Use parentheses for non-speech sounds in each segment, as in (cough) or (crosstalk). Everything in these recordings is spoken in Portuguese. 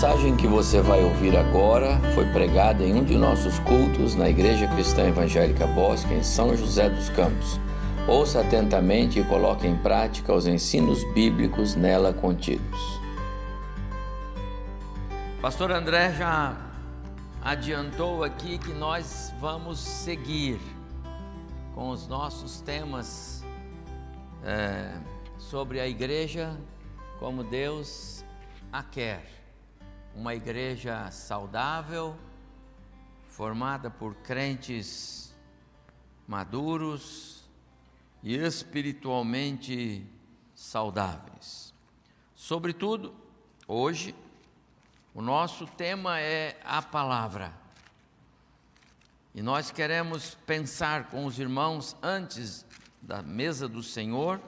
mensagem que você vai ouvir agora foi pregada em um de nossos cultos na Igreja Cristã Evangélica Bosque, em São José dos Campos. Ouça atentamente e coloque em prática os ensinos bíblicos nela contidos. Pastor André já adiantou aqui que nós vamos seguir com os nossos temas é, sobre a igreja como Deus a quer. Uma igreja saudável, formada por crentes maduros e espiritualmente saudáveis. Sobretudo, hoje, o nosso tema é a palavra. E nós queremos pensar com os irmãos antes da mesa do Senhor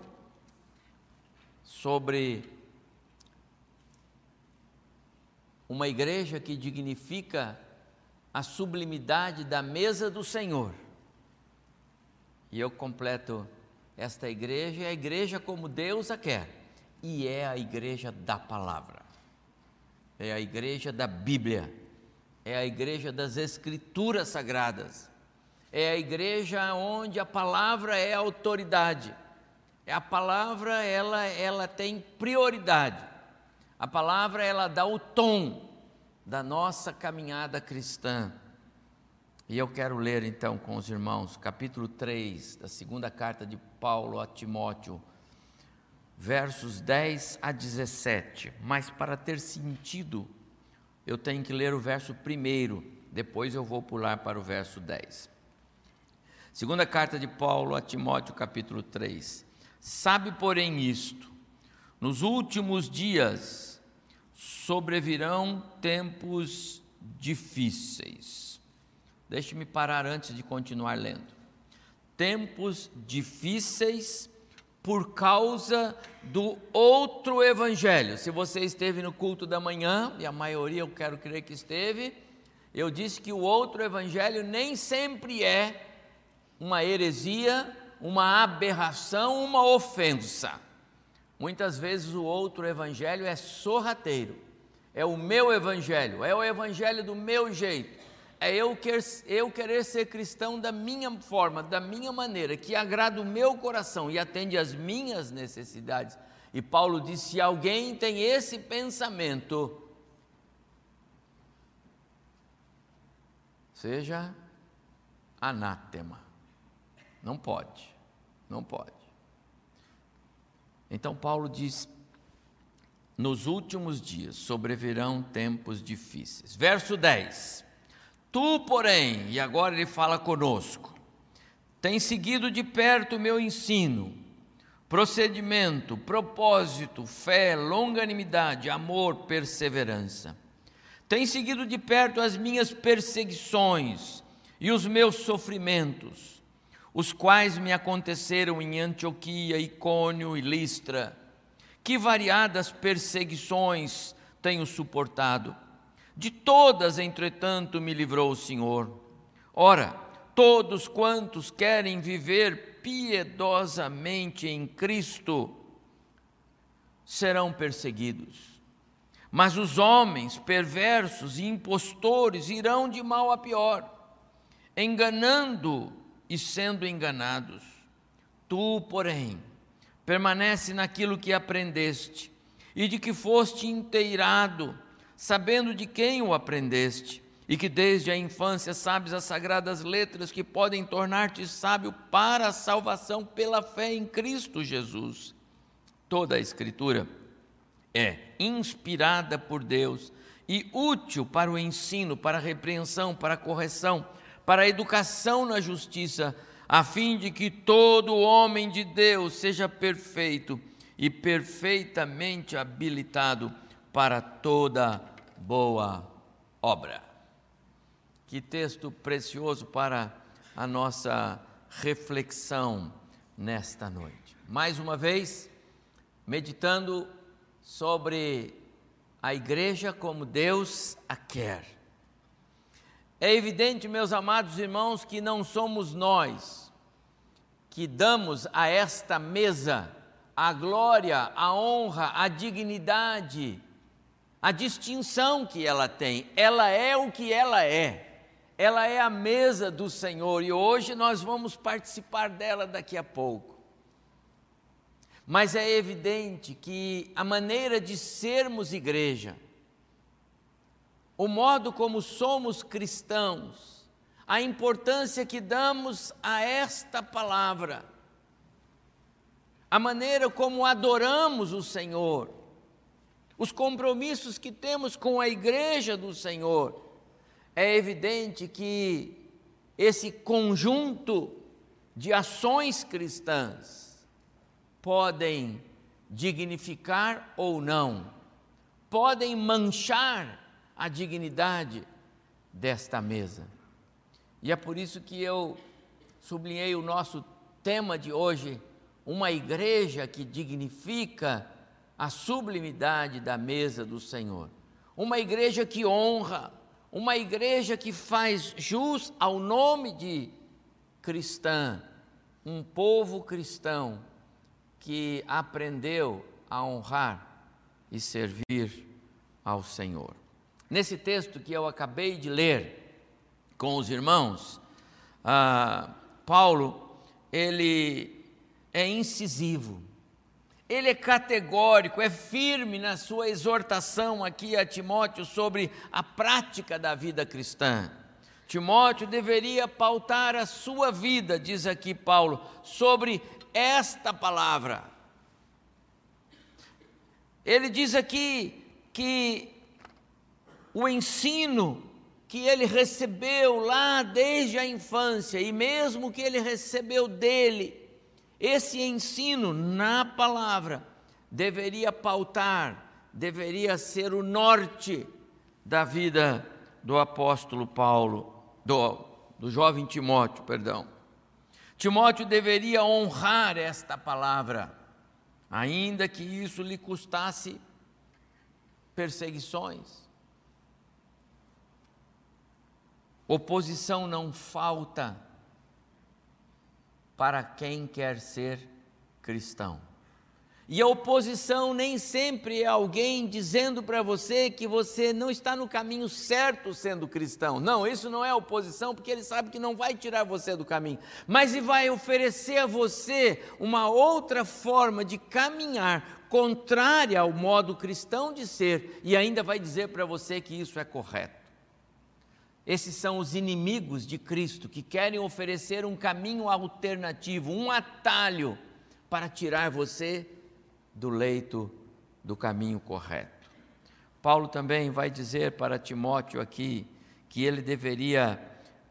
sobre uma igreja que dignifica a sublimidade da mesa do Senhor. E eu completo esta igreja, é a igreja como Deus a quer, e é a igreja da palavra, é a igreja da Bíblia, é a igreja das Escrituras Sagradas, é a igreja onde a palavra é a autoridade, a palavra ela, ela tem prioridade. A palavra ela dá o tom da nossa caminhada cristã. E eu quero ler então com os irmãos, capítulo 3 da segunda carta de Paulo a Timóteo, versos 10 a 17. Mas para ter sentido, eu tenho que ler o verso primeiro, depois eu vou pular para o verso 10. Segunda carta de Paulo a Timóteo, capítulo 3. Sabe, porém, isto: nos últimos dias sobrevirão tempos difíceis. Deixe-me parar antes de continuar lendo. Tempos difíceis por causa do outro evangelho. Se você esteve no culto da manhã, e a maioria eu quero crer que esteve, eu disse que o outro evangelho nem sempre é uma heresia, uma aberração, uma ofensa. Muitas vezes o outro evangelho é sorrateiro, é o meu evangelho, é o evangelho do meu jeito, é eu, quer, eu querer ser cristão da minha forma, da minha maneira, que agrada o meu coração e atende às minhas necessidades. E Paulo disse: se alguém tem esse pensamento, seja anátema. Não pode, não pode. Então Paulo diz: nos últimos dias sobrevirão tempos difíceis. Verso 10: Tu, porém, e agora ele fala conosco, tens seguido de perto o meu ensino, procedimento, propósito, fé, longanimidade, amor, perseverança. Tens seguido de perto as minhas perseguições e os meus sofrimentos os quais me aconteceram em Antioquia, Icônio e Listra. Que variadas perseguições tenho suportado. De todas, entretanto, me livrou o Senhor. Ora, todos quantos querem viver piedosamente em Cristo serão perseguidos. Mas os homens perversos e impostores irão de mal a pior, enganando e sendo enganados. Tu, porém, permanece naquilo que aprendeste e de que foste inteirado, sabendo de quem o aprendeste, e que desde a infância sabes as sagradas letras que podem tornar-te sábio para a salvação pela fé em Cristo Jesus. Toda a Escritura é inspirada por Deus e útil para o ensino, para a repreensão, para a correção para a educação na justiça, a fim de que todo homem de Deus seja perfeito e perfeitamente habilitado para toda boa obra. Que texto precioso para a nossa reflexão nesta noite. Mais uma vez, meditando sobre a igreja como Deus a quer é evidente, meus amados irmãos, que não somos nós que damos a esta mesa a glória, a honra, a dignidade a distinção que ela tem. Ela é o que ela é. Ela é a mesa do Senhor e hoje nós vamos participar dela daqui a pouco. Mas é evidente que a maneira de sermos igreja, o modo como somos cristãos, a importância que damos a esta palavra, a maneira como adoramos o Senhor, os compromissos que temos com a igreja do Senhor, é evidente que esse conjunto de ações cristãs podem dignificar ou não, podem manchar a dignidade desta mesa. E é por isso que eu sublinhei o nosso tema de hoje, uma igreja que dignifica a sublimidade da mesa do Senhor. Uma igreja que honra, uma igreja que faz jus ao nome de cristã, um povo cristão que aprendeu a honrar e servir ao Senhor. Nesse texto que eu acabei de ler com os irmãos, ah, Paulo ele é incisivo ele é categórico, é firme na sua exortação aqui a Timóteo sobre a prática da vida cristã. Timóteo deveria pautar a sua vida, diz aqui Paulo, sobre esta palavra. Ele diz aqui que o ensino que ele recebeu lá desde a infância, e mesmo que ele recebeu dele, esse ensino na palavra deveria pautar, deveria ser o norte da vida do apóstolo Paulo, do, do jovem Timóteo, perdão. Timóteo deveria honrar esta palavra, ainda que isso lhe custasse perseguições. Oposição não falta para quem quer ser cristão. E a oposição nem sempre é alguém dizendo para você que você não está no caminho certo sendo cristão. Não, isso não é oposição, porque ele sabe que não vai tirar você do caminho, mas ele vai oferecer a você uma outra forma de caminhar contrária ao modo cristão de ser e ainda vai dizer para você que isso é correto. Esses são os inimigos de Cristo que querem oferecer um caminho alternativo, um atalho para tirar você do leito do caminho correto. Paulo também vai dizer para Timóteo aqui que ele deveria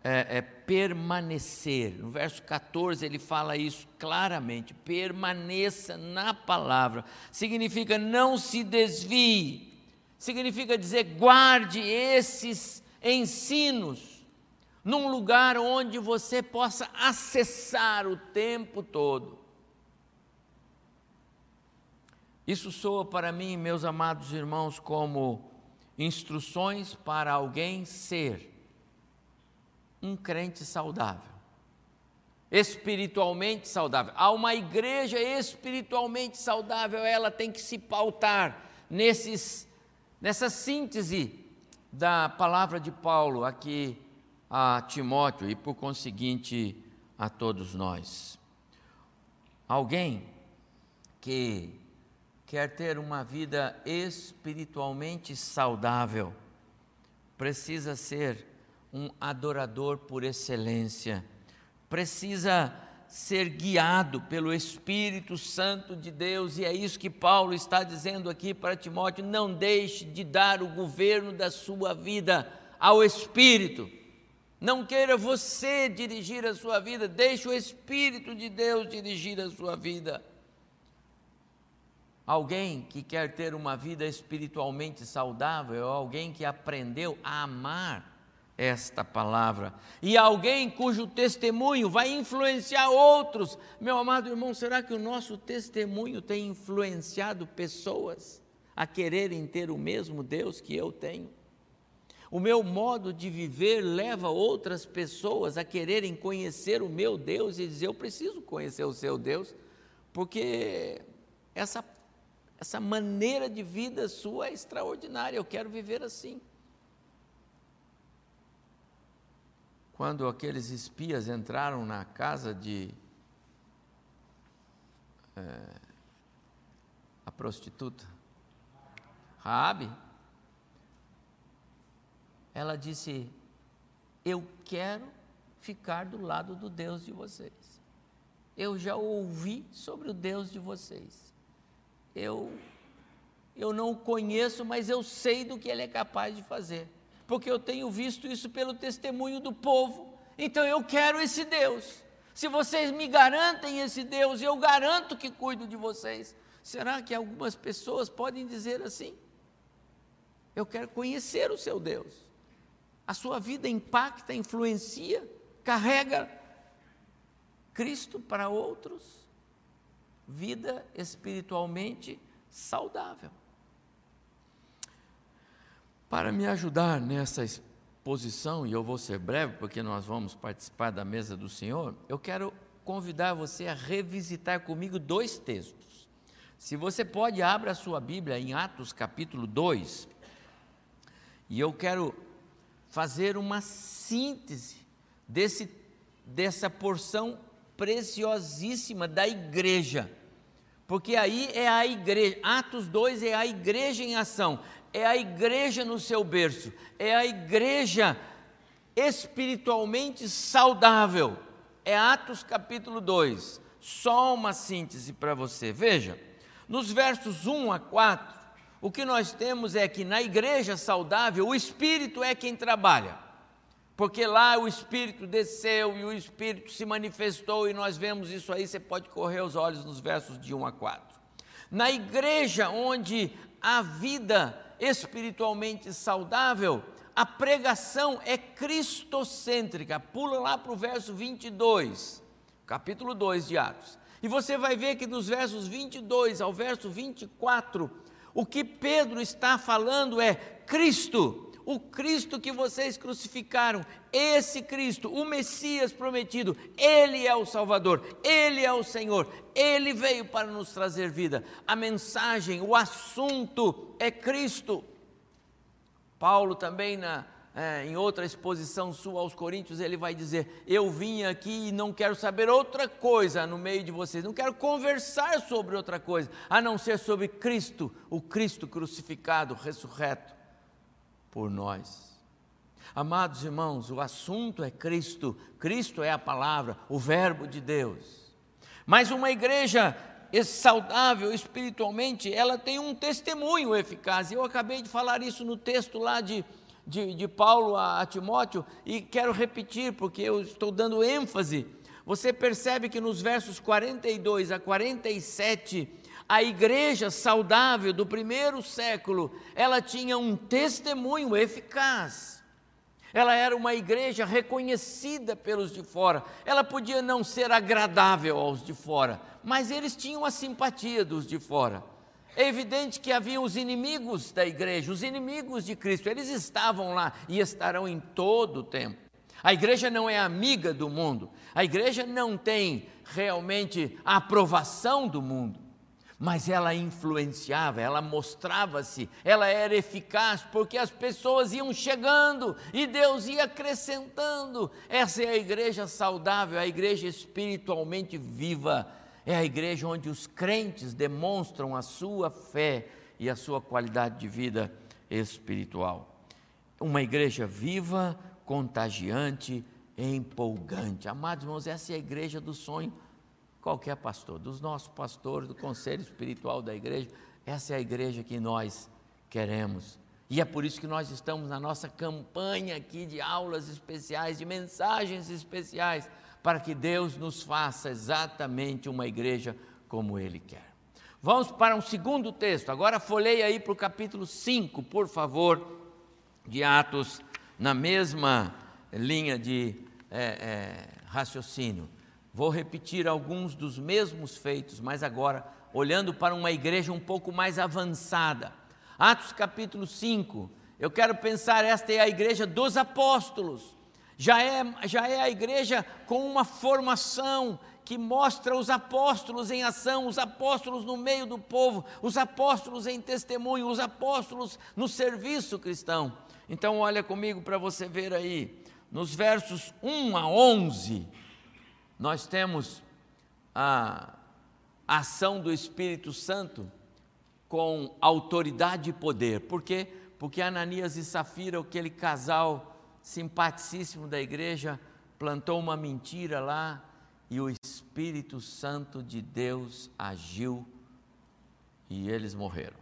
é, é, permanecer. No verso 14 ele fala isso claramente: permaneça na palavra. Significa não se desvie, significa dizer guarde esses ensinos, num lugar onde você possa acessar o tempo todo. Isso soa para mim, meus amados irmãos, como instruções para alguém ser um crente saudável, espiritualmente saudável. Há uma igreja espiritualmente saudável, ela tem que se pautar nesses, nessa síntese da palavra de Paulo aqui a Timóteo e, por conseguinte, a todos nós. Alguém que quer ter uma vida espiritualmente saudável precisa ser um adorador por excelência, precisa ser guiado pelo Espírito Santo de Deus, e é isso que Paulo está dizendo aqui para Timóteo: não deixe de dar o governo da sua vida ao Espírito. Não queira você dirigir a sua vida, deixe o Espírito de Deus dirigir a sua vida. Alguém que quer ter uma vida espiritualmente saudável alguém que aprendeu a amar esta palavra. E alguém cujo testemunho vai influenciar outros. Meu amado irmão, será que o nosso testemunho tem influenciado pessoas a quererem ter o mesmo Deus que eu tenho? O meu modo de viver leva outras pessoas a quererem conhecer o meu Deus e dizer: Eu preciso conhecer o seu Deus, porque essa, essa maneira de vida sua é extraordinária, eu quero viver assim. Quando aqueles espias entraram na casa de é, a prostituta, Raabe, ela disse: Eu quero ficar do lado do Deus de vocês. Eu já ouvi sobre o Deus de vocês. Eu eu não o conheço, mas eu sei do que ele é capaz de fazer, porque eu tenho visto isso pelo testemunho do povo. Então eu quero esse Deus. Se vocês me garantem esse Deus, eu garanto que cuido de vocês. Será que algumas pessoas podem dizer assim? Eu quero conhecer o seu Deus. A sua vida impacta, influencia, carrega Cristo para outros. Vida espiritualmente saudável. Para me ajudar nessa exposição, e eu vou ser breve porque nós vamos participar da mesa do Senhor, eu quero convidar você a revisitar comigo dois textos. Se você pode, abra a sua Bíblia em Atos capítulo 2, e eu quero fazer uma síntese desse, dessa porção preciosíssima da igreja. Porque aí é a igreja, Atos 2 é a igreja em ação, é a igreja no seu berço, é a igreja espiritualmente saudável. É Atos capítulo 2. Só uma síntese para você. Veja, nos versos 1 a 4, o que nós temos é que na igreja saudável, o Espírito é quem trabalha. Porque lá o Espírito desceu e o Espírito se manifestou, e nós vemos isso aí, você pode correr os olhos nos versos de 1 a 4. Na igreja onde a vida espiritualmente saudável, a pregação é cristocêntrica. Pula lá para o verso 22, capítulo 2 de Atos. E você vai ver que dos versos 22 ao verso 24, o que Pedro está falando é Cristo, o Cristo que vocês crucificaram, esse Cristo, o Messias prometido, ele é o Salvador, ele é o Senhor, ele veio para nos trazer vida. A mensagem, o assunto é Cristo. Paulo também na é, em outra exposição sua aos Coríntios, ele vai dizer: Eu vim aqui e não quero saber outra coisa no meio de vocês, não quero conversar sobre outra coisa, a não ser sobre Cristo, o Cristo crucificado, ressurreto por nós. Amados irmãos, o assunto é Cristo, Cristo é a palavra, o Verbo de Deus. Mas uma igreja saudável espiritualmente, ela tem um testemunho eficaz. Eu acabei de falar isso no texto lá de de, de Paulo a, a Timóteo, e quero repetir porque eu estou dando ênfase. Você percebe que nos versos 42 a 47, a igreja saudável do primeiro século, ela tinha um testemunho eficaz. Ela era uma igreja reconhecida pelos de fora. Ela podia não ser agradável aos de fora, mas eles tinham a simpatia dos de fora. É evidente que havia os inimigos da igreja, os inimigos de Cristo, eles estavam lá e estarão em todo o tempo. A igreja não é amiga do mundo, a igreja não tem realmente a aprovação do mundo, mas ela influenciava, ela mostrava-se, ela era eficaz, porque as pessoas iam chegando e Deus ia acrescentando. Essa é a igreja saudável, a igreja espiritualmente viva é a igreja onde os crentes demonstram a sua fé e a sua qualidade de vida espiritual. Uma igreja viva, contagiante, empolgante. Amados irmãos, essa é a igreja do sonho qualquer pastor, dos nossos pastores, do conselho espiritual da igreja. Essa é a igreja que nós queremos. E é por isso que nós estamos na nossa campanha aqui de aulas especiais, de mensagens especiais para que Deus nos faça exatamente uma igreja como Ele quer. Vamos para um segundo texto. Agora folheie aí para o capítulo 5, por favor, de Atos, na mesma linha de é, é, raciocínio. Vou repetir alguns dos mesmos feitos, mas agora olhando para uma igreja um pouco mais avançada. Atos capítulo 5. Eu quero pensar, esta é a igreja dos apóstolos já é, já é a igreja com uma formação que mostra os apóstolos em ação, os apóstolos no meio do povo, os apóstolos em testemunho, os apóstolos no serviço cristão. Então, olha comigo para você ver aí, nos versos 1 a 11, nós temos a ação do Espírito Santo com autoridade e poder. Por quê? Porque Ananias e Safira, aquele casal simpaticíssimo da igreja, plantou uma mentira lá e o Espírito Santo de Deus agiu e eles morreram.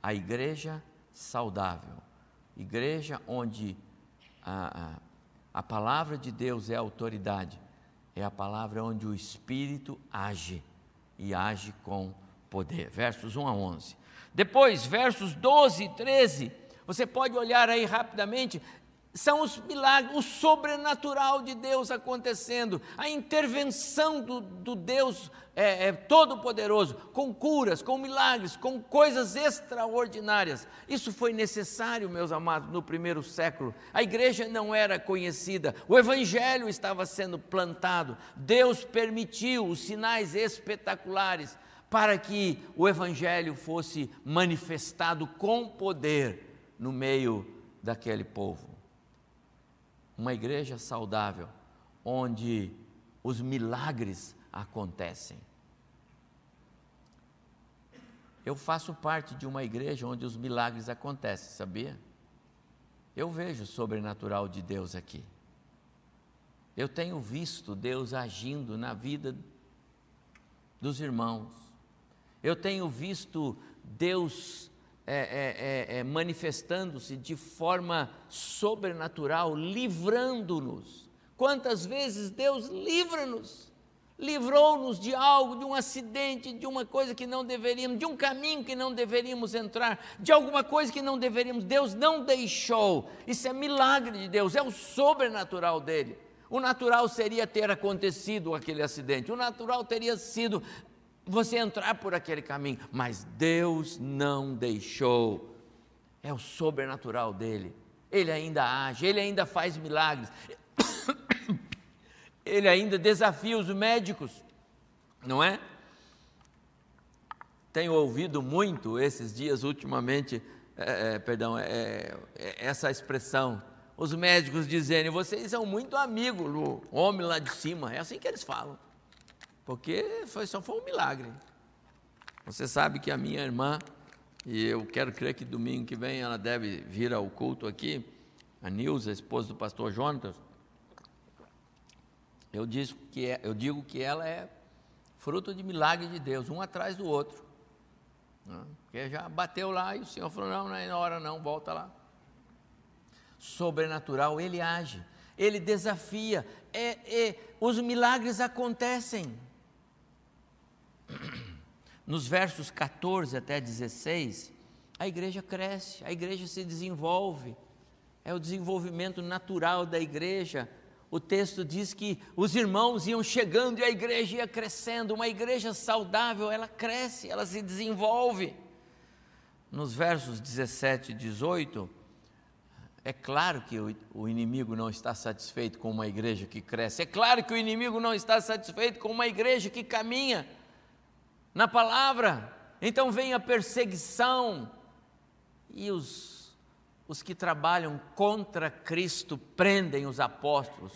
A igreja saudável, igreja onde a, a, a palavra de Deus é a autoridade, é a palavra onde o Espírito age e age com poder. Versos 1 a 11. Depois, versos 12 e 13, você pode olhar aí rapidamente, são os milagres, o sobrenatural de Deus acontecendo, a intervenção do, do Deus é, é, todo-poderoso, com curas, com milagres, com coisas extraordinárias. Isso foi necessário, meus amados, no primeiro século. A igreja não era conhecida, o evangelho estava sendo plantado, Deus permitiu os sinais espetaculares para que o evangelho fosse manifestado com poder no meio daquele povo uma igreja saudável, onde os milagres acontecem. Eu faço parte de uma igreja onde os milagres acontecem, sabia? Eu vejo o sobrenatural de Deus aqui. Eu tenho visto Deus agindo na vida dos irmãos. Eu tenho visto Deus é, é, é, é, manifestando-se de forma sobrenatural, livrando-nos. Quantas vezes Deus livra-nos, livrou-nos de algo, de um acidente, de uma coisa que não deveríamos, de um caminho que não deveríamos entrar, de alguma coisa que não deveríamos. Deus não deixou. Isso é milagre de Deus, é o sobrenatural dele. O natural seria ter acontecido aquele acidente, o natural teria sido você entrar por aquele caminho, mas Deus não deixou. É o sobrenatural dele. Ele ainda age, ele ainda faz milagres. (coughs) Ele ainda desafia os médicos, não é? Tenho ouvido muito esses dias ultimamente, é, é, perdão, é, é essa expressão. Os médicos dizendo, vocês são muito amigos do homem lá de cima. É assim que eles falam porque foi, só foi um milagre. Você sabe que a minha irmã, e eu quero crer que domingo que vem ela deve vir ao culto aqui, a Nilza, esposa do pastor Jonas, eu, que é, eu digo que ela é fruto de milagre de Deus, um atrás do outro. Né? Porque já bateu lá e o Senhor falou: não, não é hora, não, volta lá. Sobrenatural, ele age, ele desafia, é, é, os milagres acontecem. Nos versos 14 até 16, a igreja cresce, a igreja se desenvolve, é o desenvolvimento natural da igreja. O texto diz que os irmãos iam chegando e a igreja ia crescendo. Uma igreja saudável, ela cresce, ela se desenvolve. Nos versos 17 e 18, é claro que o, inimigo não está satisfeito com uma igreja que cresce, é claro que o inimigo não está satisfeito com uma igreja que caminha na palavra. Então vem a perseguição e os, os que trabalham contra Cristo prendem os apóstolos,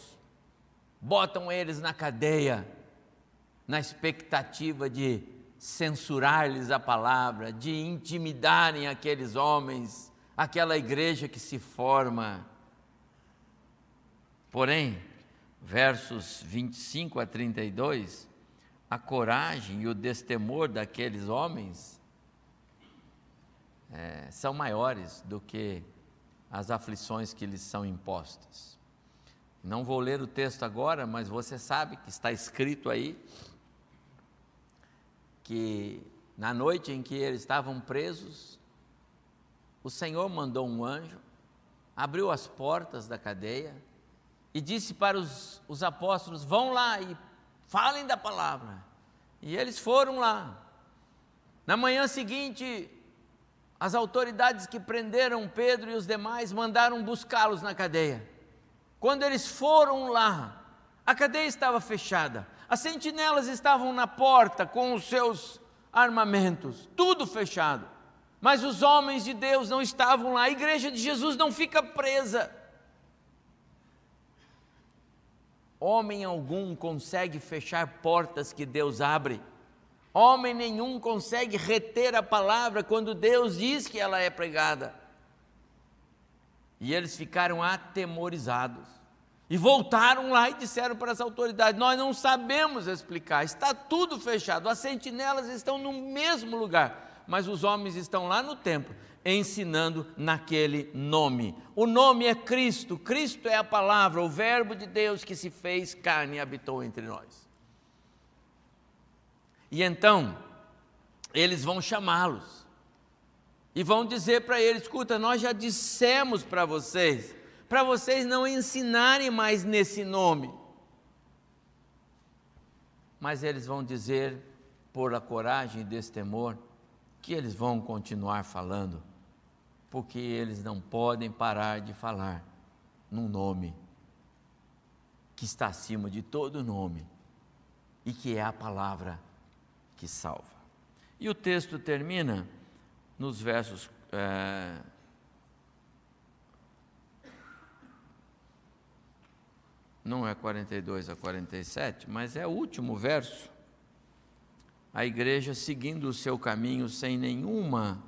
botam eles na cadeia, na expectativa de censurar-lhes a palavra, de intimidarem aqueles homens, aquela igreja que se forma. Porém, versos 25 a 32, a coragem e o destemor daqueles homens é, são maiores do que as aflições que lhes são impostas. Não vou ler o texto agora, mas você sabe que está escrito aí que na noite em que eles estavam presos, o Senhor mandou um anjo, abriu as portas da cadeia e disse para os, os apóstolos: vão lá e falem da palavra. E eles foram lá. Na manhã seguinte, as autoridades que prenderam Pedro e os demais mandaram buscá-los na cadeia. Quando eles foram lá, A cadeia estava fechada, as sentinelas estavam na porta com os seus armamentos, tudo fechado. Mas os homens de Deus não estavam lá, a igreja de Jesus não fica presa. Homem algum consegue fechar portas que Deus abre. Homem nenhum consegue reter a palavra quando Deus diz que ela é pregada. E eles ficaram atemorizados. E voltaram lá e disseram para as autoridades: Nós não sabemos explicar, está tudo fechado, as sentinelas estão no mesmo lugar mas os homens estão lá no templo ensinando naquele nome. O nome é Cristo, Cristo é a palavra, o Verbo de Deus que se fez carne e habitou entre nós. E então, eles vão chamá-los e vão dizer para eles: escuta, nós já dissemos para vocês, para vocês não ensinarem mais nesse nome. Mas eles vão dizer, por a coragem desse temor, que eles vão continuar falando, porque eles não podem parar de falar num nome que está acima de todo nome e que é a palavra que salva. E o texto termina nos versos. É, não é 42 a 47, mas é o último verso a igreja seguindo o seu caminho sem nenhuma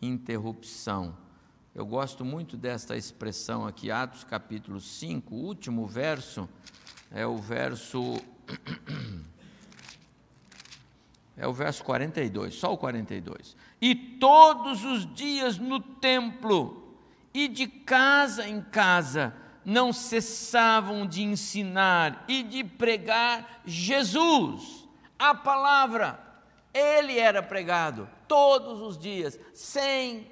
interrupção. Eu gosto muito desta expressão aqui, Atos capítulo 5, o último verso, é o verso. (clears throat) É o verso 42, só o 42. E todos os dias no templo e de casa em casa não cessavam de ensinar e de pregar Jesus a palavra. Ele era pregado todos os dias, sem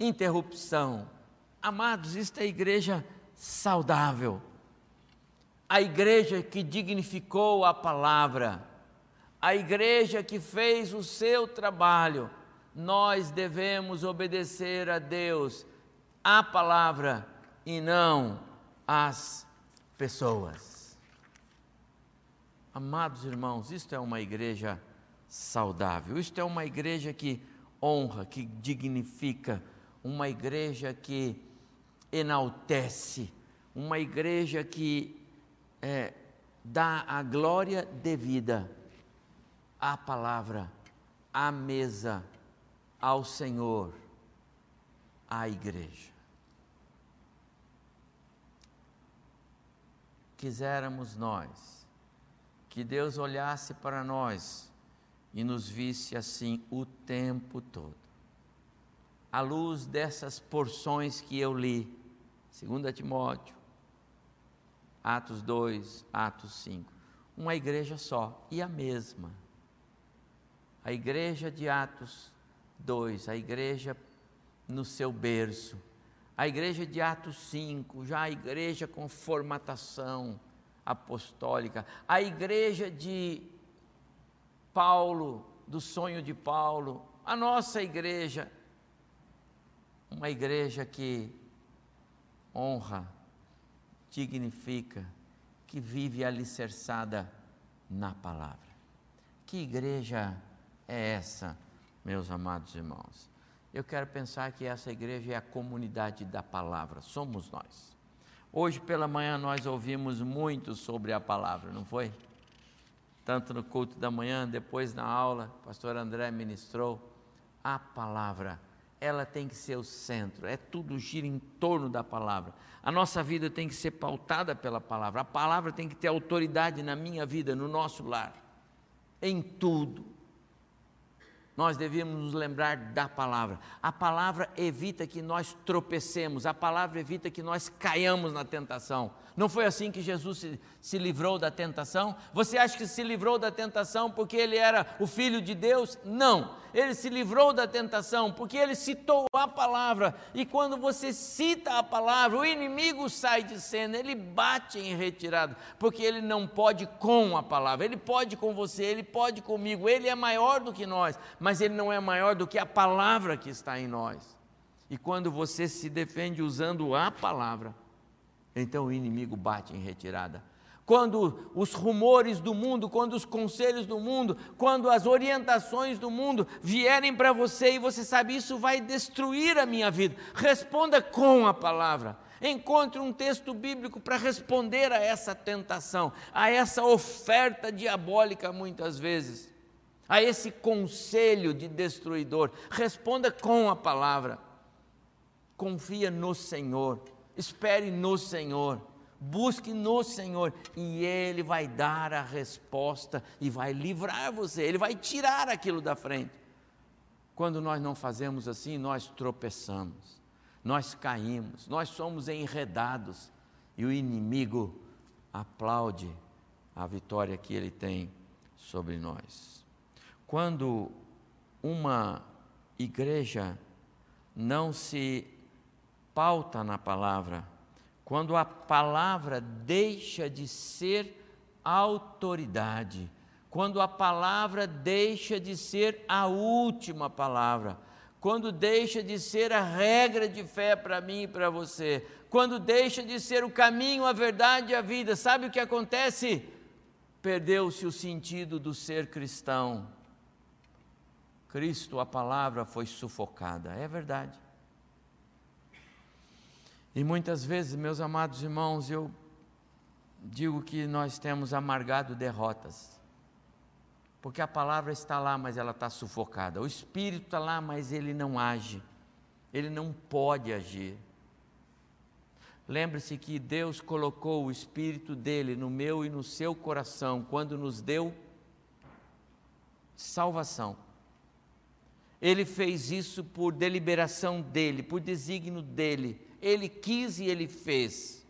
interrupção. Amados, isto é igreja saudável. A igreja que dignificou a palavra, a igreja que fez o seu trabalho. Nós devemos obedecer a Deus, a palavra e não às pessoas. Amados irmãos, isto é uma igreja saudável, isto é uma igreja que honra, que dignifica, uma igreja que enaltece, uma igreja que é, dá a glória devida à palavra, à mesa, ao Senhor, à igreja. Quiséramos nós que Deus olhasse para nós e nos visse assim o tempo todo. À luz dessas porções que eu li, 2 Timóteo, Atos 2, Atos 5, uma igreja só e a mesma. A igreja de Atos 2, a igreja no seu berço. A igreja de Atos 5, já a igreja com formatação, apostólica, a igreja de Paulo, do sonho de Paulo, a nossa igreja, uma igreja que honra, dignifica, que vive alicerçada na palavra. Que igreja é essa, meus amados irmãos? Eu quero pensar que essa igreja é a comunidade da palavra, somos nós. Hoje pela manhã nós ouvimos muito sobre a palavra, não foi? Tanto no culto da manhã, depois na aula, o pastor André ministrou. A palavra, ela tem que ser o centro, é tudo gira em torno da palavra. A nossa vida tem que ser pautada pela palavra, a palavra tem que ter autoridade na minha vida, no nosso lar, em tudo nós devíamos nos lembrar da palavra. A palavra evita que nós tropecemos, a palavra evita que nós caiamos na tentação. Não foi assim que Jesus se, se, livrou da tentação? Você acha que se livrou da tentação porque ele era o filho de Deus? Não. Ele se livrou da tentação porque ele citou a palavra. E quando você cita a palavra, o inimigo sai de cena, ele bate em retirada, porque ele não pode com a palavra. Ele pode com você, ele pode comigo, ele é maior do que nós, mas ele não é maior do que a palavra que está em nós. E quando você se defende usando a palavra, então o inimigo bate em retirada. Quando os rumores do mundo, quando os conselhos do mundo, quando as orientações do mundo vierem para você e você sabe isso vai destruir a minha vida, responda com a palavra. Encontre um texto bíblico para responder a essa tentação, a essa oferta diabólica muitas vezes, a esse conselho de destruidor. Responda com a palavra. Confia no Senhor, espere no Senhor, busque no Senhor e Ele vai dar a resposta e vai livrar você, Ele vai tirar aquilo da frente. Quando nós não fazemos assim, nós tropeçamos, nós caímos, nós somos enredados e o inimigo aplaude a vitória que ele tem sobre nós. Quando uma igreja não se pauta na palavra, quando a palavra deixa de ser autoridade, quando a palavra deixa de ser a última palavra, quando deixa de ser a regra de fé para mim e para você, quando deixa de ser o caminho, a verdade e a vida, sabe o que acontece? Perdeu-se o sentido do ser cristão. Cristo, a palavra foi sufocada, é verdade. E muitas vezes, meus amados irmãos, eu digo que nós temos amargado derrotas. Porque a palavra está lá, mas ela está sufocada. O Espírito está lá, mas ele não age. Ele não pode agir. Lembre-se que Deus colocou o Espírito dele no meu e no seu coração quando nos deu salvação. Ele fez isso por deliberação dele, por desígnio dele ele quis e ele fez.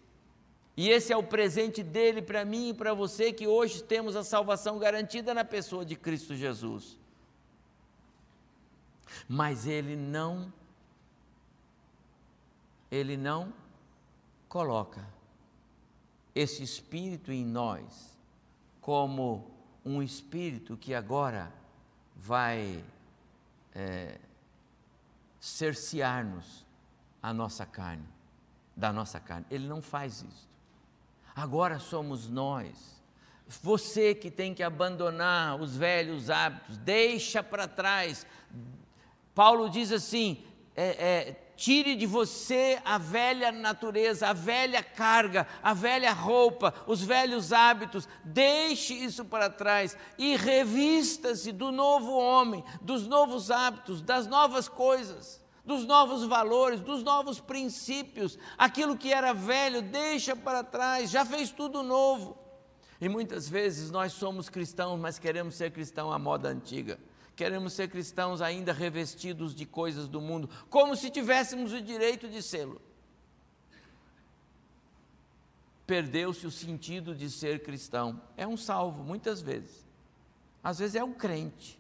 E esse é o presente dele para mim e para você que hoje temos a salvação garantida na pessoa de Cristo Jesus. Mas ele não ele não coloca esse espírito em nós como um espírito que agora vai é, cercear-nos a nossa carne, da nossa carne. Ele não faz isso. Agora somos nós. Você que tem que abandonar os velhos hábitos, deixa para trás. Paulo diz assim: é, é, tire de você a velha natureza, a velha carga, a velha roupa, os velhos hábitos, deixe isso para trás e revista-se do novo homem, dos novos hábitos, das novas coisas dos novos valores, dos novos princípios. Aquilo que era velho, deixa para trás, já fez tudo novo. E muitas vezes nós somos cristãos, mas queremos ser cristão à moda antiga. Queremos ser cristãos ainda revestidos de coisas do mundo, como se tivéssemos o direito de sê-lo. Perdeu-se o sentido de ser cristão. É um salvo, muitas vezes. Às vezes é um crente,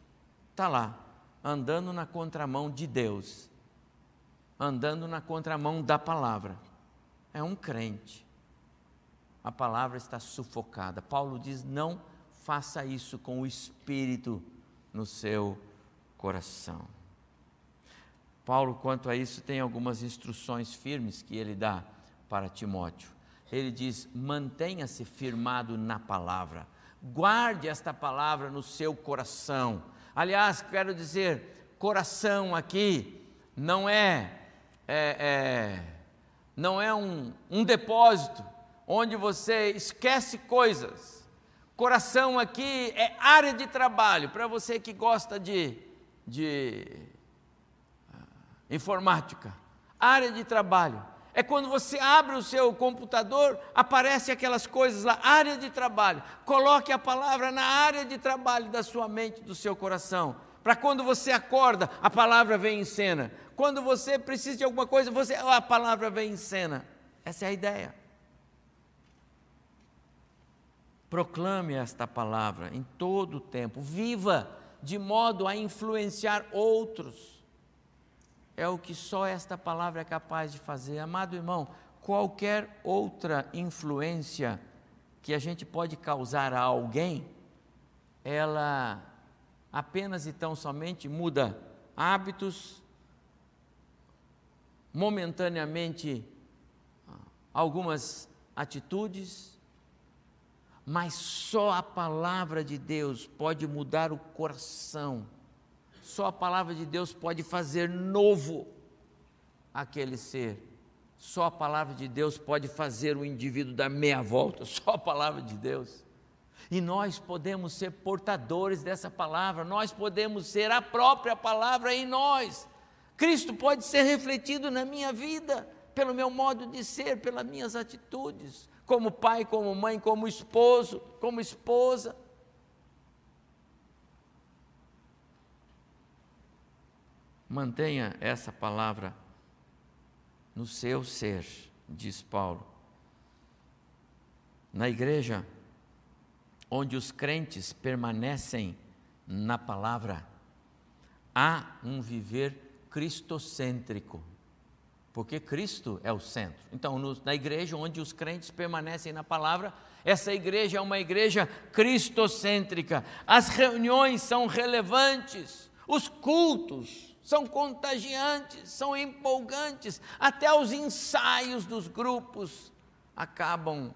está lá, andando na contramão de Deus, andando na contramão da palavra. É um crente. A palavra está sufocada. Paulo diz: não faça isso com o espírito no seu coração. Paulo, quanto a isso, tem algumas instruções firmes que ele dá para Timóteo. Ele diz: mantenha-se firmado na palavra, guarde esta palavra no seu coração. Aliás, quero dizer, coração aqui não é é, é, não é um, um depósito onde você esquece coisas. Coração aqui é área de trabalho, para você que gosta de, de uh, informática. Área de trabalho. É quando você abre o seu computador, aparece aquelas coisas lá, área de trabalho. Coloque a palavra na área de trabalho da sua mente, do seu coração. Para quando você acorda, a palavra vem em cena. Quando você precisa de alguma coisa, você, a palavra vem em cena. Essa é a ideia. Proclame esta palavra em todo o tempo. Viva de modo a influenciar outros. É o que só esta palavra é capaz de fazer. Amado irmão, qualquer outra influência que a gente pode causar a alguém, ela apenas e tão somente muda hábitos, momentaneamente algumas atitudes, mas só a palavra de Deus pode mudar o coração, só a palavra de Deus pode fazer novo aquele ser. Só a palavra de Deus pode fazer o indivíduo dar meia volta, (laughs) só a palavra de Deus. E nós podemos ser portadores dessa palavra, nós podemos ser a própria palavra em nós. Cristo pode ser refletido na minha vida, pelo meu modo de ser, pelas minhas atitudes, como pai, como mãe, como esposo, como esposa. Mantenha essa palavra no seu ser, diz Paulo. Na igreja, onde os crentes permanecem na palavra, há um viver cristocêntrico, porque Cristo é o centro. Então, no, na igreja onde os crentes permanecem na palavra, essa igreja é uma igreja cristocêntrica. As reuniões são relevantes, os cultos são contagiantes, são empolgantes, até os ensaios dos grupos acabam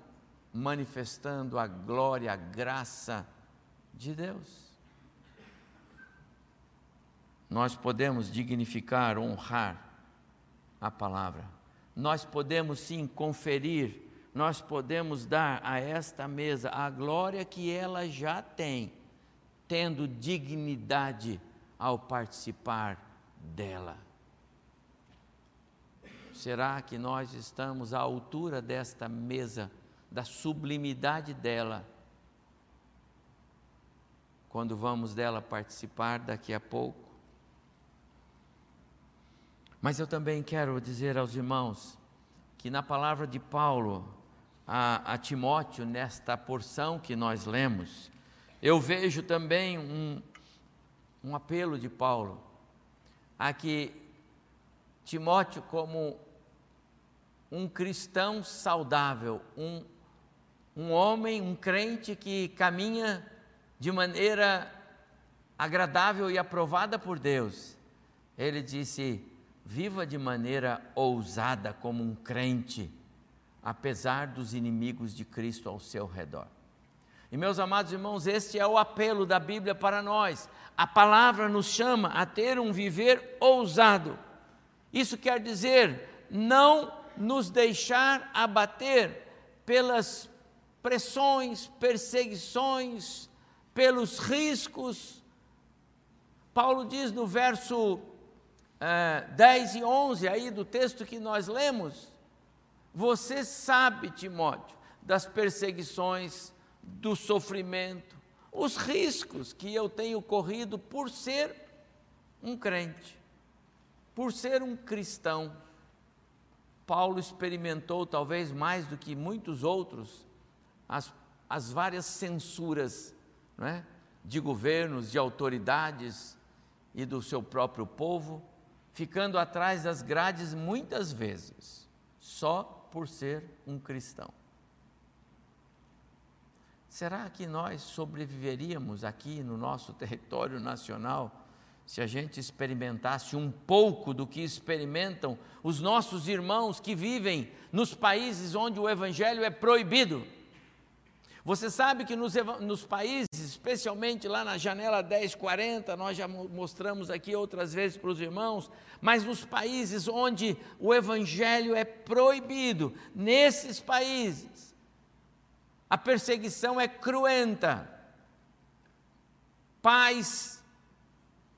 manifestando a glória, a graça de Deus. Nós podemos dignificar, honrar a palavra. Nós podemos sim conferir, nós podemos dar a esta mesa a glória que ela já tem, tendo dignidade ao participar dela. Será que nós estamos à altura desta mesa? Da sublimidade dela, quando vamos dela participar daqui a pouco. Mas eu também quero dizer aos irmãos que na palavra de Paulo a, a Timóteo, nesta porção que nós lemos, eu vejo também um, um apelo de Paulo a que Timóteo, como um cristão saudável, um um homem, um crente que caminha de maneira agradável e aprovada por Deus. Ele disse: viva de maneira ousada como um crente, apesar dos inimigos de Cristo ao seu redor. E meus amados irmãos, este é o apelo da Bíblia para nós. A palavra nos chama a ter um viver ousado. Isso quer dizer não nos deixar abater pelas pressões, perseguições, pelos riscos. Paulo diz no verso é, 10 e 11 aí do texto que nós lemos: Você sabe, Timóteo, das perseguições, do sofrimento, os riscos que eu tenho corrido por ser um crente, por ser um cristão. Paulo experimentou, talvez mais do que muitos outros, as, as várias censuras é? de governos, de autoridades e do seu próprio povo, ficando atrás das grades muitas vezes, só por ser um cristão. Será que nós sobreviveríamos aqui no nosso território nacional se a gente experimentasse um pouco do que experimentam os nossos irmãos que vivem nos países onde o Evangelho é proibido? Você sabe que nos, nos, países, especialmente lá na janela 1040, nós já mostramos aqui outras vezes para os irmãos, mas nos países onde o evangelho é proibido, nesses países, a perseguição é cruenta. Pais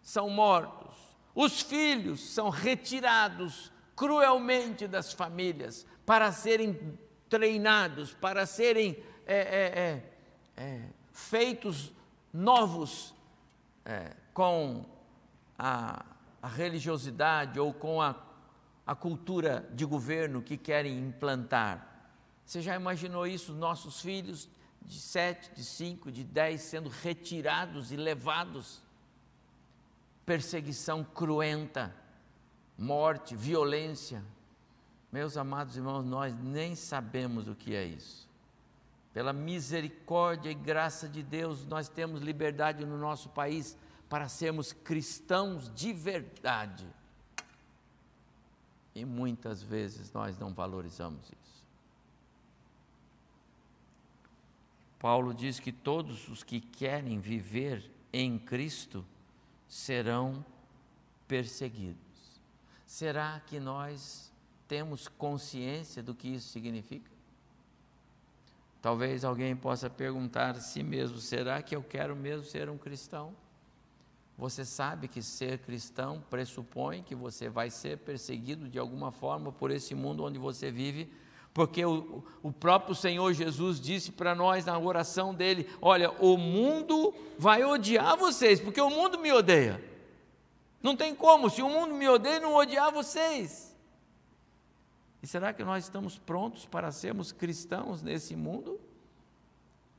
são mortos, os filhos são retirados cruelmente das famílias para serem treinados, para serem é, é, é, é, feitos novos é, com a, a, religiosidade ou com a, a cultura de governo que querem implantar. Você já imaginou isso? Nossos filhos de sete, de cinco, de dez sendo retirados e levados. Perseguição cruenta, morte, violência. Meus amados irmãos, nós nem sabemos o que é isso. Pela misericórdia e graça de Deus, nós temos liberdade no nosso país para sermos cristãos de verdade. E muitas vezes nós não valorizamos isso. Paulo diz que todos os que querem viver em Cristo serão perseguidos. Será que nós temos consciência do que isso significa? Talvez alguém possa perguntar a si mesmo: será que eu quero mesmo ser um cristão? Você sabe que ser cristão pressupõe que você vai ser perseguido de alguma forma por esse mundo onde você vive porque o, o próprio Senhor Jesus disse para nós na oração dele: Olha, o mundo vai odiar vocês, porque o mundo me odeia. Não tem como, se o mundo me odeia, não odiar vocês. E será que nós estamos prontos para sermos cristãos nesse mundo?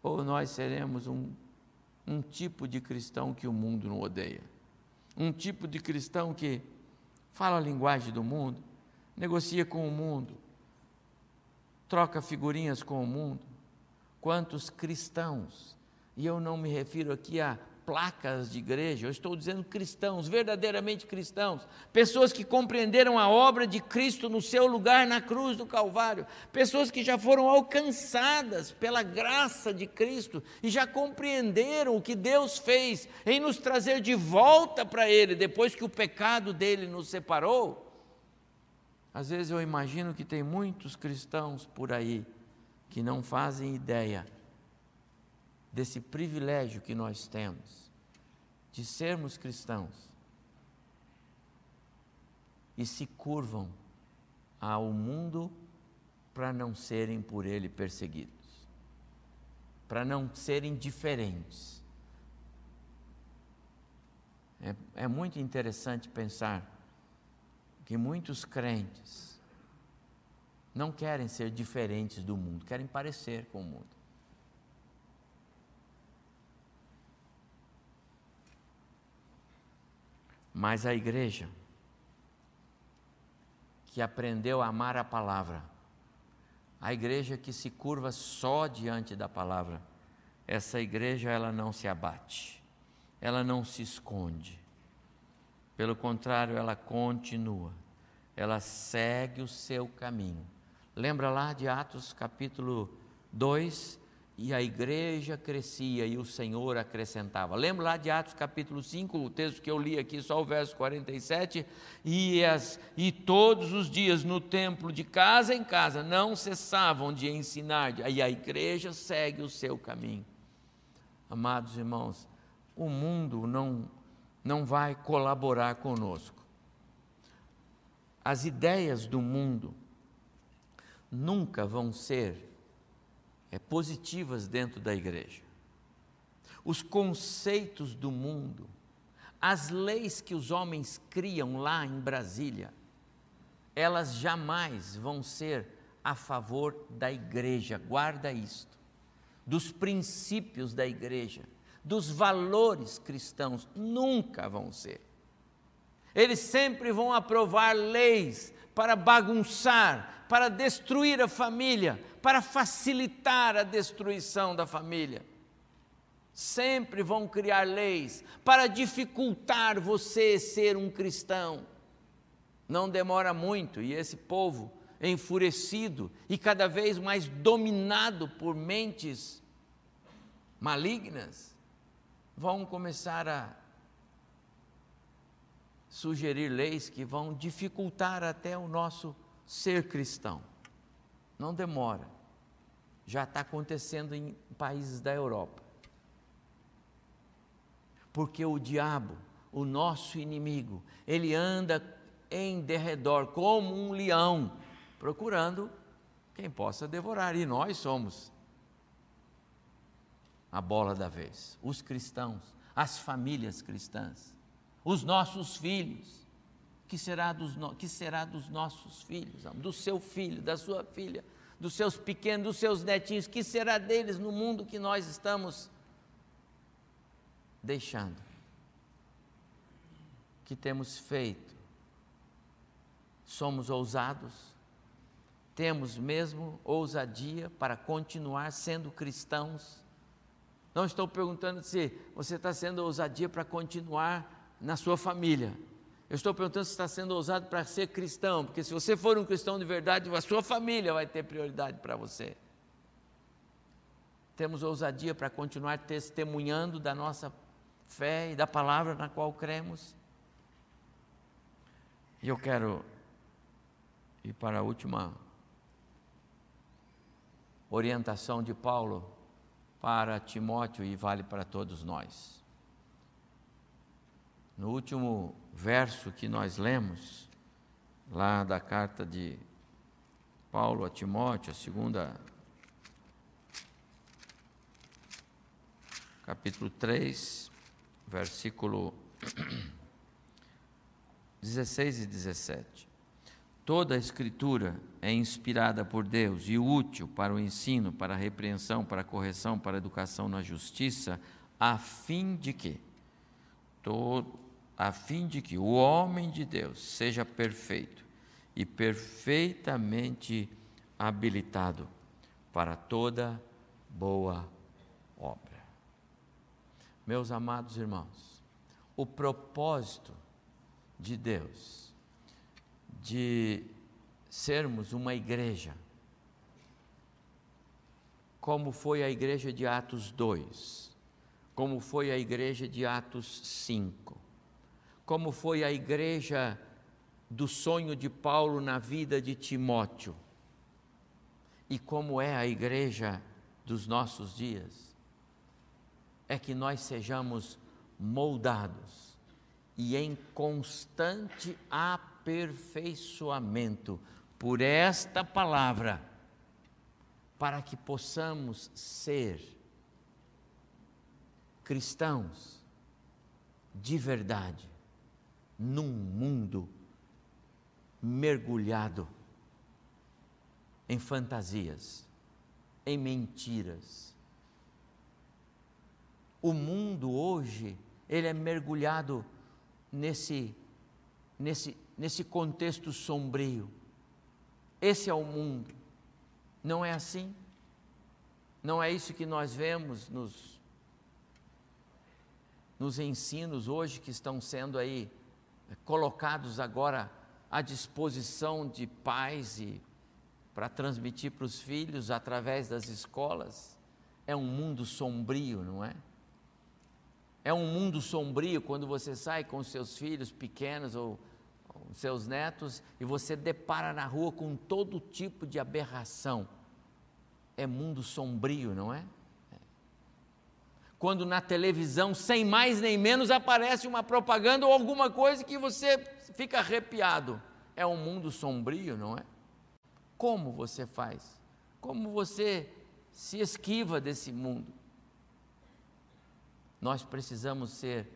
Ou nós seremos um, um tipo de cristão que o mundo não odeia? Um tipo de cristão que fala a linguagem do mundo, negocia com o mundo, troca figurinhas com o mundo. Quantos cristãos, e eu não me refiro aqui a placas de igreja, eu estou dizendo cristãos, verdadeiramente cristãos, pessoas que compreenderam a obra de Cristo no seu lugar na cruz do Calvário, pessoas que já foram alcançadas pela graça de Cristo e já compreenderam o que Deus fez em nos trazer de volta para Ele depois que o pecado dele nos separou. Às vezes eu imagino que tem muitos cristãos por aí que não fazem ideia desse privilégio que nós temos de sermos cristãos e se curvam ao mundo para não serem por ele perseguidos, para não serem diferentes. É, é muito interessante pensar que muitos crentes não querem ser diferentes do mundo, querem parecer com o mundo. Mas a igreja que aprendeu a amar a palavra, a igreja que se curva só diante da palavra, essa igreja ela não se abate, ela não se esconde. Pelo contrário, ela continua ela segue o seu caminho. Lembra lá de Atos capítulo 2? E a igreja crescia e o Senhor acrescentava. Lembra lá de Atos capítulo 5, o texto que eu li aqui, só o verso 47? E, as, e todos os dias no templo, de casa em casa, não cessavam de ensinar, e a igreja segue o seu caminho. Amados irmãos, o mundo não, não vai colaborar conosco as ideias do mundo nunca vão ser é, positivas dentro da igreja. Os conceitos do mundo, as leis que os homens criam lá em Brasília, elas jamais vão ser a favor da igreja, guarda isto, dos princípios da igreja, dos valores cristãos, nunca vão ser. Eles sempre vão aprovar leis para bagunçar, para destruir a família, para facilitar a destruição da família. Sempre vão criar leis para dificultar você ser um cristão. Não demora muito e esse povo enfurecido e cada vez mais dominado por mentes malignas vão começar a sugerir leis que vão dificultar até o nosso ser cristão. Não demora. Já está acontecendo em países da Europa. Porque o diabo, o nosso inimigo, ele anda em derredor como um leão, procurando quem possa devorar. E nós somos a bola da vez, os cristãos, as famílias cristãs os nossos filhos. Que será dos, no... que será dos nossos filhos, do seu filho, da sua filha, dos seus pequenos, dos seus netinhos, que será deles no mundo que nós estamos deixando? Que temos feito? Somos ousados? Temos mesmo ousadia para continuar sendo cristãos? Não estou perguntando se você está sendo ousadia para continuar na sua família. Eu estou perguntando se está sendo ousado para ser cristão, porque se você for um cristão de verdade, a sua família vai ter prioridade para você. temos ousadia para continuar testemunhando da nossa fé e da palavra na qual cremos. E eu quero ir para a última orientação de Paulo para Timóteo e vale para todos nós. No último verso que nós lemos, lá da carta de Paulo a Timóteo, a segunda capítulo 3, versículo (clears throat) 16 e 17. Toda a Escritura é inspirada por Deus e útil para o ensino, para a repreensão, para a correção, para a educação na justiça, a fim de que todo, a fim de que o homem de Deus seja perfeito e perfeitamente habilitado para toda boa obra. Meus amados irmãos, o propósito de Deus de sermos uma igreja, como foi a igreja de Atos 2, como foi a igreja de Atos 5, como foi a igreja do sonho de Paulo na vida de Timóteo, e como é a igreja dos nossos dias. É que nós sejamos moldados e em constante aperfeiçoamento por esta palavra, para que possamos ser cristãos de verdade num mundo mergulhado em fantasias, em mentiras, o mundo hoje, ele é mergulhado nesse, nesse, nesse contexto sombrio. Esse é o mundo. Não é assim? Não é isso que nós vemos nos, nos ensinos hoje que estão sendo aí colocados agora à disposição de pais e para transmitir para os filhos através das escolas? É um mundo sombrio, não é? É um mundo sombrio quando você sai com seus filhos pequenos ou, seus netos e você depara na rua com todo tipo de aberração. É mundo sombrio, não é? Quando na televisão, sem mais nem menos, aparece uma propaganda ou alguma coisa que você fica arrepiado. É um mundo sombrio, não é? Como você faz? Como você se esquiva desse mundo? nós precisamos ser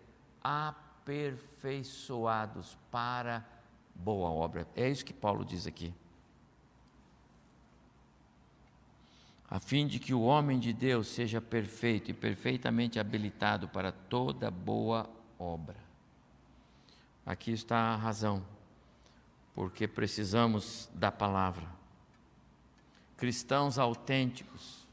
aperfeiçoados para boa obra. É isso que Paulo diz aqui. A fim de que o homem de Deus seja perfeito e perfeitamente habilitado para toda boa obra. Aqui está a razão, porque precisamos da palavra. Cristãos autênticos,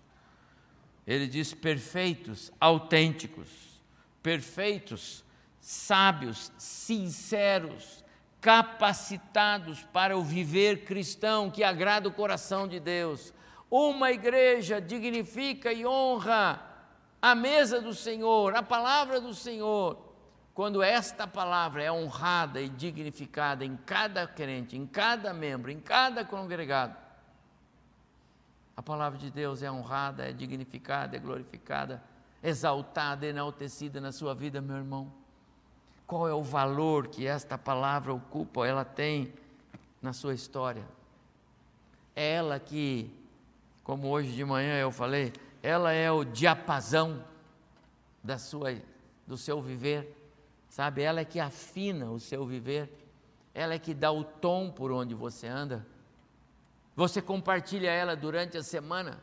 ele diz perfeitos, autênticos, perfeitos, sábios, sinceros, capacitados para o viver cristão que agrada o coração de Deus. Uma igreja dignifica e honra a mesa do Senhor, a palavra do Senhor. Quando esta palavra é honrada e dignificada em cada crente, em cada membro, em cada congregado, a palavra de Deus é honrada, é dignificada, é glorificada, exaltada, enaltecida na sua vida, meu irmão. Qual é o valor que esta palavra ocupa, ela tem na sua história? É ela que, como hoje de manhã eu falei, ela é o diapasão da sua, do seu viver, sabe? Ela é que afina o seu viver, ela é que dá o tom por onde você anda. Você compartilha ela durante a semana,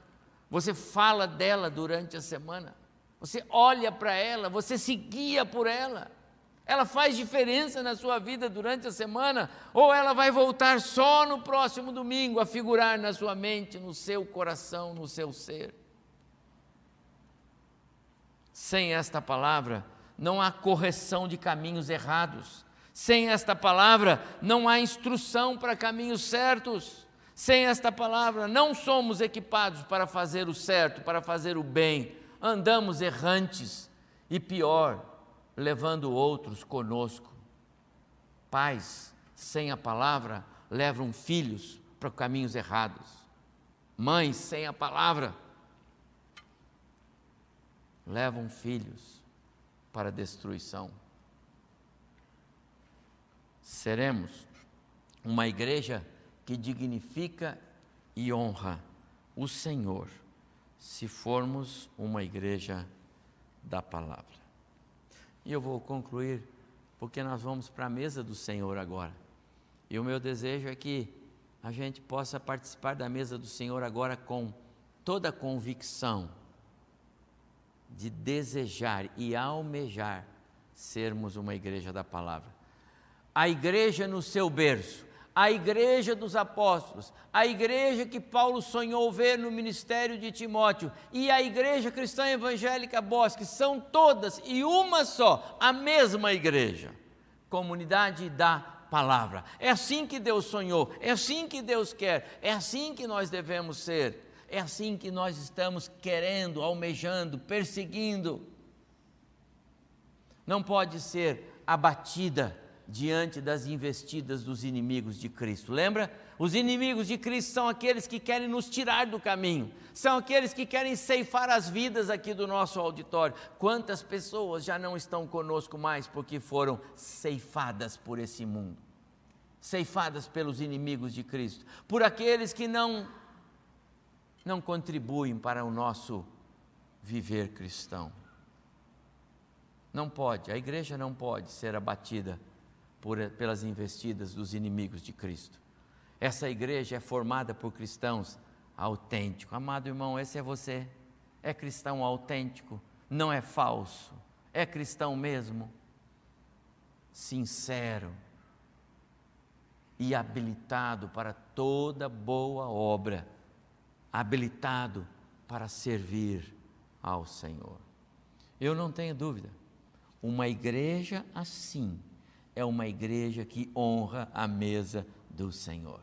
você fala dela durante a semana, você olha para ela, você se guia por ela. Ela faz diferença na sua vida durante a semana, ou ela vai voltar só no próximo domingo a figurar na sua mente, no seu coração, no seu ser. Sem esta palavra, não há correção de caminhos errados. Sem esta palavra, não há instrução para caminhos certos. Sem esta palavra, não somos equipados para fazer o certo, para fazer o bem. Andamos errantes e pior, levando outros conosco. Pais, sem a palavra, levam filhos para caminhos errados. Mães, sem a palavra, levam filhos para destruição. Seremos uma igreja que dignifica e honra o Senhor, se formos uma igreja da palavra. E eu vou concluir, porque nós vamos para a mesa do Senhor agora. E o meu desejo é que a gente possa participar da mesa do Senhor agora com toda a convicção de desejar e almejar sermos uma igreja da palavra. A igreja no seu berço, a igreja dos apóstolos, a igreja que Paulo sonhou ver no ministério de Timóteo e a igreja cristã evangélica Bosque são todas e uma só, a mesma igreja, comunidade da palavra. É assim que Deus sonhou, é assim que Deus quer, é assim que nós devemos ser. É assim que nós estamos querendo, almejando, perseguindo. Não pode ser abatida diante das investidas dos inimigos de Cristo. Lembra? Os inimigos de Cristo são aqueles que querem nos tirar do caminho, são aqueles que querem ceifar as vidas aqui do nosso auditório. Quantas pessoas já não estão conosco mais porque foram ceifadas por esse mundo? Ceifadas pelos inimigos de Cristo, por aqueles que não não contribuem para o nosso viver cristão. Não pode, a igreja não pode ser abatida por, pelas investidas dos inimigos de Cristo. Essa igreja é formada por cristãos autênticos. Amado irmão, esse é você. É cristão autêntico, não é falso, é cristão mesmo, sincero e habilitado para toda boa obra, habilitado para servir ao Senhor. Eu não tenho dúvida, uma igreja assim é uma igreja que honra a mesa do Senhor.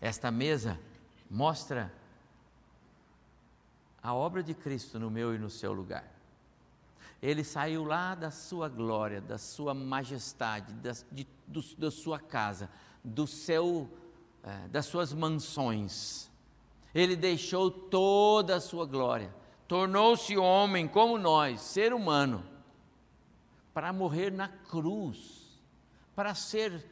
Esta mesa mostra a obra de Cristo no meu e no seu lugar. Ele saiu lá da sua glória, da sua majestade, da, de, do, da sua casa, do seu, é, das suas mansões. Ele deixou toda a sua glória, tornou-se homem como nós, ser humano, para morrer na cruz para ser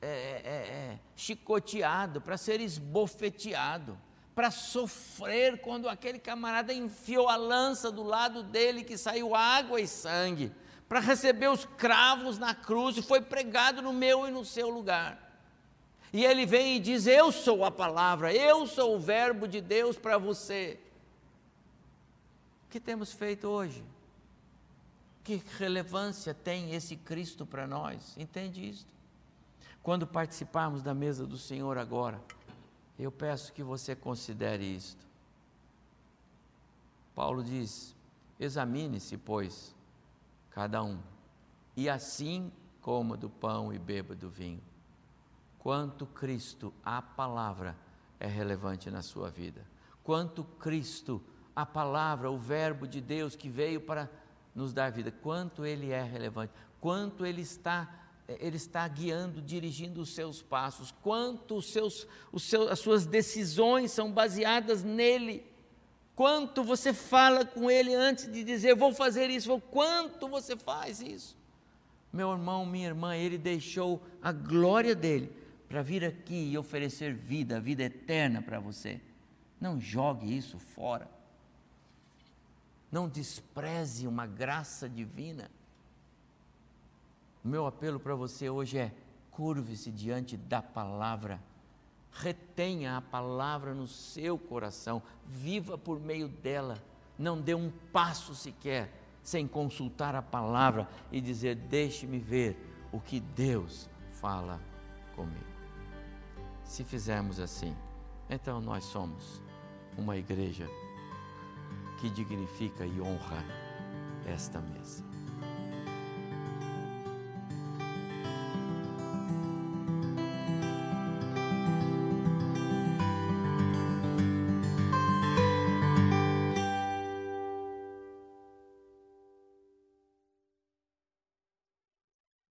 é, é, é, chicoteado, para ser esbofeteado, para sofrer quando aquele camarada enfiou a lança do lado dele que saiu água e sangue, para receber os cravos na cruz e foi pregado no meu e no seu lugar. E ele vem e diz: Eu sou a palavra, eu sou o Verbo de Deus para você. O que temos feito hoje? Que relevância tem esse Cristo para nós? Entende isto? Quando participarmos da mesa do Senhor agora, eu peço que você considere isto. Paulo diz: examine-se, pois, cada um, e assim coma do pão e beba do vinho. Quanto Cristo, a palavra, é relevante na sua vida. Quanto Cristo, a palavra, o Verbo de Deus que veio para nos dar vida, quanto ele é relevante, quanto ele está ele está guiando, dirigindo os seus passos, quanto os seus, os seus, as suas decisões são baseadas nele, quanto você fala com ele antes de dizer vou fazer isso, quanto você faz isso. Meu irmão, minha irmã, ele deixou a glória dele para vir aqui e oferecer vida, vida eterna para você. Não jogue isso fora. Não despreze uma graça divina. Meu apelo para você hoje é: curve-se diante da palavra, retenha a palavra no seu coração, viva por meio dela, não dê um passo sequer sem consultar a palavra e dizer: Deixe-me ver o que Deus fala comigo. Se fizermos assim, então nós somos uma igreja que dignifica e honra esta mesa.